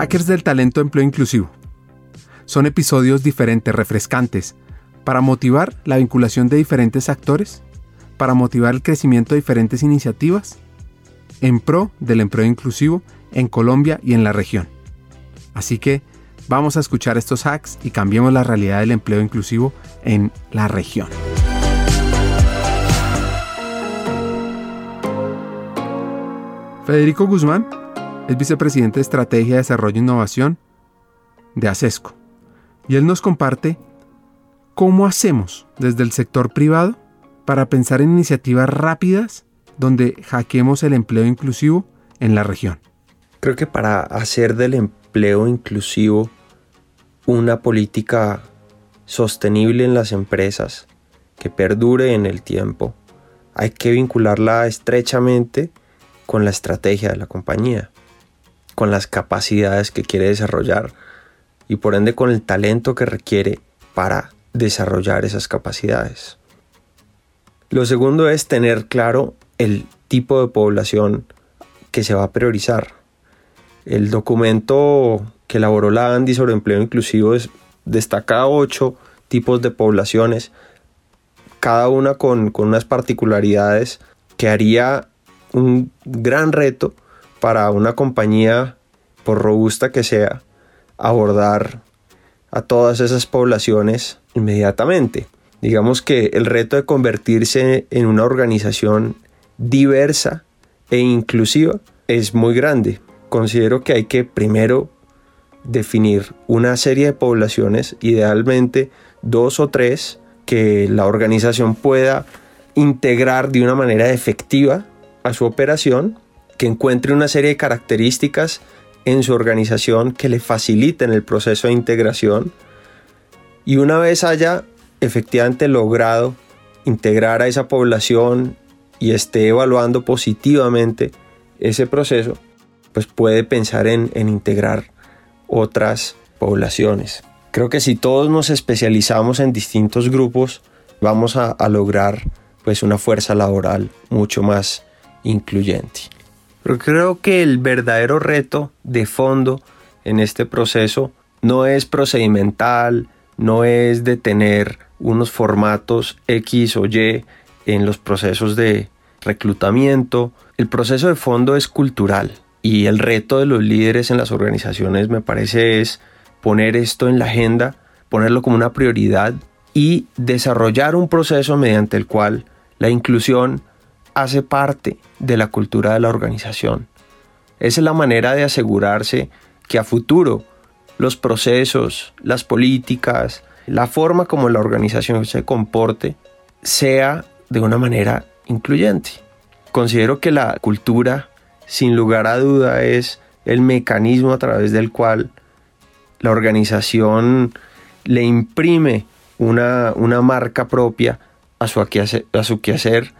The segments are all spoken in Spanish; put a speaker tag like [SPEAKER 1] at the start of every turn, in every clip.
[SPEAKER 1] Hackers del Talento Empleo Inclusivo. Son episodios diferentes, refrescantes, para motivar la vinculación de diferentes actores, para motivar el crecimiento de diferentes iniciativas, en pro del empleo inclusivo en Colombia y en la región. Así que vamos a escuchar estos hacks y cambiemos la realidad del empleo inclusivo en la región. Federico Guzmán es vicepresidente de Estrategia, Desarrollo e Innovación de ACESCO. Y él nos comparte cómo hacemos desde el sector privado para pensar en iniciativas rápidas donde hackeemos el empleo inclusivo en la región.
[SPEAKER 2] Creo que para hacer del empleo inclusivo una política sostenible en las empresas, que perdure en el tiempo, hay que vincularla estrechamente con la estrategia de la compañía con las capacidades que quiere desarrollar y por ende con el talento que requiere para desarrollar esas capacidades. Lo segundo es tener claro el tipo de población que se va a priorizar. El documento que elaboró la ANDI sobre empleo inclusivo es, destaca ocho tipos de poblaciones, cada una con unas particularidades que haría un gran reto para una compañía, por robusta que sea, abordar a todas esas poblaciones inmediatamente. Digamos que el reto de convertirse en una organización diversa e inclusiva es muy grande. Considero que hay que primero definir una serie de poblaciones, idealmente dos o tres, que la organización pueda integrar de una manera efectiva a su operación que encuentre una serie de características en su organización que le faciliten el proceso de integración y una vez haya efectivamente logrado integrar a esa población y esté evaluando positivamente ese proceso, pues puede pensar en, integrar otras poblaciones. Creo que si todos nos especializamos en distintos grupos, vamos a, a lograr pues una fuerza laboral mucho más incluyente. Pero creo que el verdadero reto de fondo en este proceso no es procedimental, no es de tener unos formatos X o Y en los procesos de reclutamiento. El proceso de fondo es cultural y el reto de los líderes en las organizaciones me parece es poner esto en la agenda, ponerlo como una prioridad y desarrollar un proceso mediante el cual la inclusión hace parte de la cultura de la organización. Esa es la manera de asegurarse que a futuro los procesos, las políticas, la forma como la organización se comporte sea de una manera incluyente. Considero que la cultura, sin lugar a duda, es el mecanismo a través del cual la organización le imprime una, una marca propia a su, a su quehacer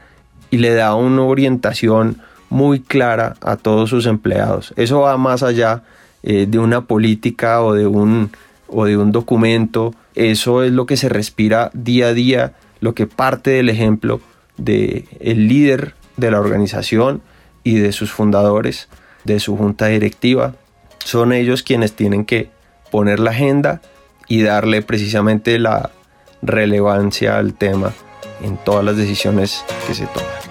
[SPEAKER 2] y le da una orientación muy clara a todos sus empleados. Eso va más allá eh, de una política o de un, o de un documento. Eso es lo que se respira día a día, lo que parte del ejemplo del el líder de la organización y de sus fundadores, de su junta directiva. Son ellos quienes tienen que poner la agenda y darle precisamente la relevancia al tema en todas las decisiones que se toman.